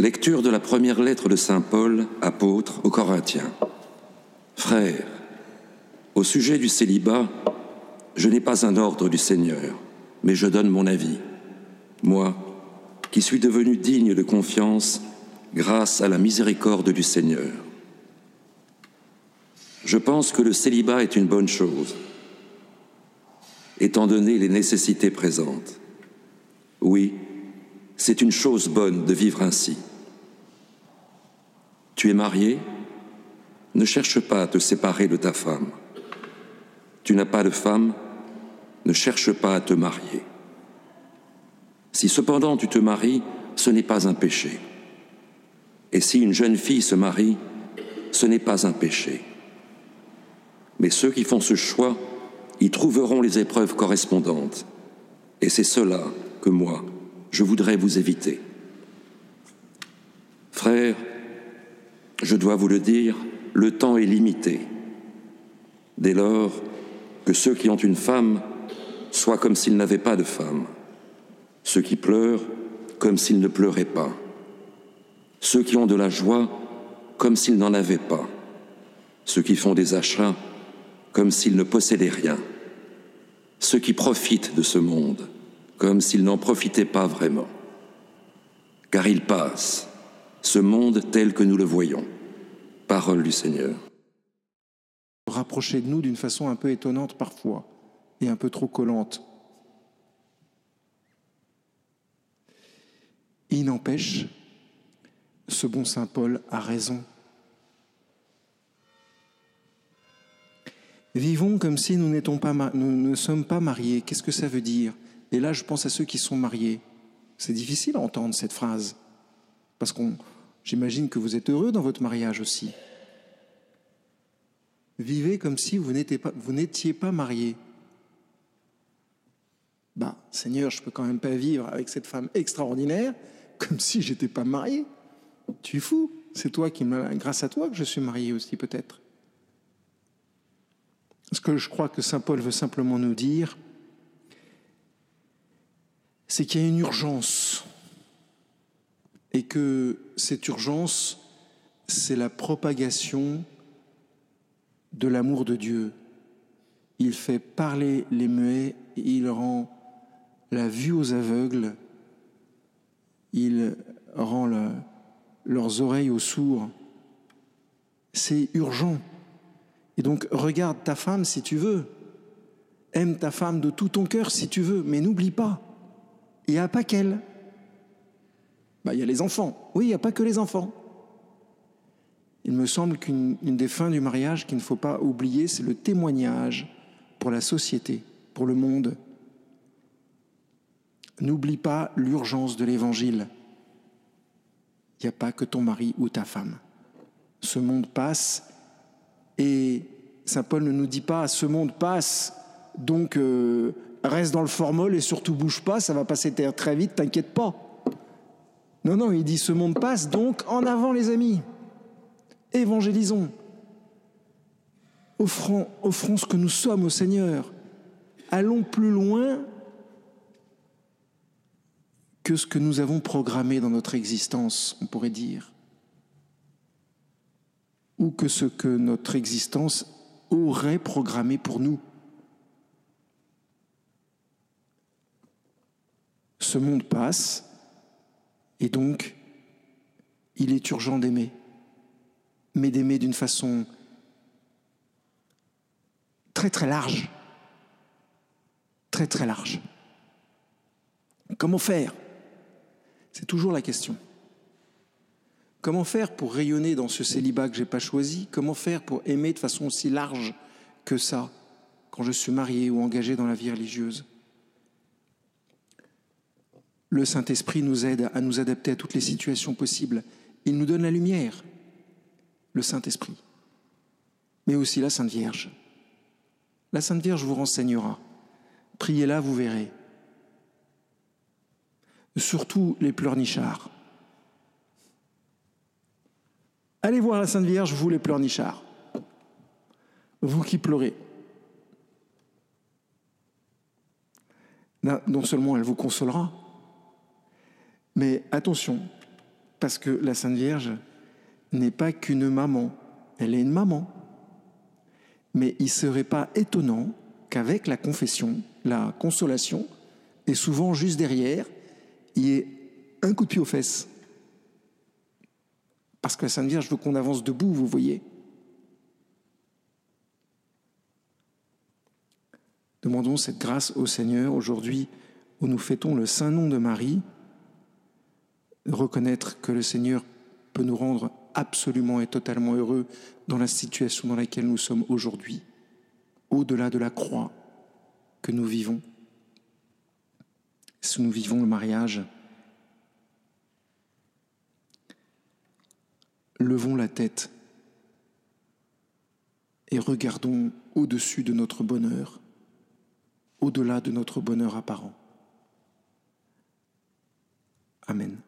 Lecture de la première lettre de Saint Paul, apôtre aux Corinthiens. Frères, au sujet du célibat, je n'ai pas un ordre du Seigneur, mais je donne mon avis. Moi, qui suis devenu digne de confiance grâce à la miséricorde du Seigneur. Je pense que le célibat est une bonne chose, étant donné les nécessités présentes. Oui, c'est une chose bonne de vivre ainsi. Tu es marié Ne cherche pas à te séparer de ta femme. Tu n'as pas de femme Ne cherche pas à te marier. Si cependant tu te maries, ce n'est pas un péché. Et si une jeune fille se marie, ce n'est pas un péché. Mais ceux qui font ce choix y trouveront les épreuves correspondantes. Et c'est cela que moi, je voudrais vous éviter. Frères, je dois vous le dire, le temps est limité. Dès lors, que ceux qui ont une femme soient comme s'ils n'avaient pas de femme, ceux qui pleurent comme s'ils ne pleuraient pas, ceux qui ont de la joie comme s'ils n'en avaient pas, ceux qui font des achats comme s'ils ne possédaient rien, ceux qui profitent de ce monde comme s'ils n'en profitaient pas vraiment. Car il passe, ce monde tel que nous le voyons. Parole du Seigneur. Rapprocher de nous d'une façon un peu étonnante parfois et un peu trop collante. Il n'empêche, ce bon Saint Paul a raison. Vivons comme si nous, pas, nous ne sommes pas mariés. Qu'est-ce que ça veut dire? Et là, je pense à ceux qui sont mariés. C'est difficile à entendre cette phrase, parce qu'on, j'imagine que vous êtes heureux dans votre mariage aussi. Vivez comme si vous n'étiez pas, pas marié. Bah, Seigneur, je peux quand même pas vivre avec cette femme extraordinaire comme si j'étais pas marié. Tu es fou. C'est toi qui me, grâce à toi que je suis marié aussi peut-être. Ce que je crois que Saint Paul veut simplement nous dire, c'est qu'il y a une urgence et que cette urgence, c'est la propagation de l'amour de Dieu. Il fait parler les muets, il rend la vue aux aveugles, il rend leurs oreilles aux sourds. C'est urgent. Et donc regarde ta femme si tu veux. Aime ta femme de tout ton cœur si tu veux, mais n'oublie pas, il n'y a pas qu'elle. Bah, il y a les enfants. Oui, il n'y a pas que les enfants. Il me semble qu'une des fins du mariage qu'il ne faut pas oublier, c'est le témoignage pour la société, pour le monde. N'oublie pas l'urgence de l'Évangile. Il n'y a pas que ton mari ou ta femme. Ce monde passe et Saint Paul ne nous dit pas ce monde passe, donc euh, reste dans le formol et surtout bouge pas, ça va passer très vite, t'inquiète pas. Non, non, il dit ce monde passe, donc en avant les amis. Évangélisons. Offrons, offrons ce que nous sommes au Seigneur. Allons plus loin que ce que nous avons programmé dans notre existence, on pourrait dire, ou que ce que notre existence aurait programmé pour nous. Ce monde passe, et donc il est urgent d'aimer, mais d'aimer d'une façon très très large, très très large. Comment faire? C'est toujours la question. Comment faire pour rayonner dans ce célibat que je n'ai pas choisi? Comment faire pour aimer de façon aussi large que ça quand je suis marié ou engagé dans la vie religieuse? Le Saint-Esprit nous aide à nous adapter à toutes les situations possibles. Il nous donne la lumière, le Saint-Esprit, mais aussi la Sainte Vierge. La Sainte Vierge vous renseignera. Priez-la, vous verrez surtout les pleurnichards. Allez voir la Sainte Vierge, vous les pleurnichards. Vous qui pleurez. Non seulement elle vous consolera, mais attention, Parce que la Sainte Vierge n'est pas qu'une maman, elle est une maman. Mais il ne serait pas étonnant qu'avec la confession, la consolation, et souvent juste derrière, il y ait un coup de pied aux fesses. Parce que la Sainte Vierge veut qu'on avance debout, vous voyez. Demandons cette grâce au Seigneur aujourd'hui où nous fêtons le saint nom de Marie, reconnaître que le Seigneur peut nous rendre absolument et totalement heureux dans la situation dans laquelle nous sommes aujourd'hui, au-delà de la croix que nous vivons. Si nous vivons le mariage, levons la tête et regardons au-dessus de notre bonheur, au-delà de notre bonheur apparent. Amen.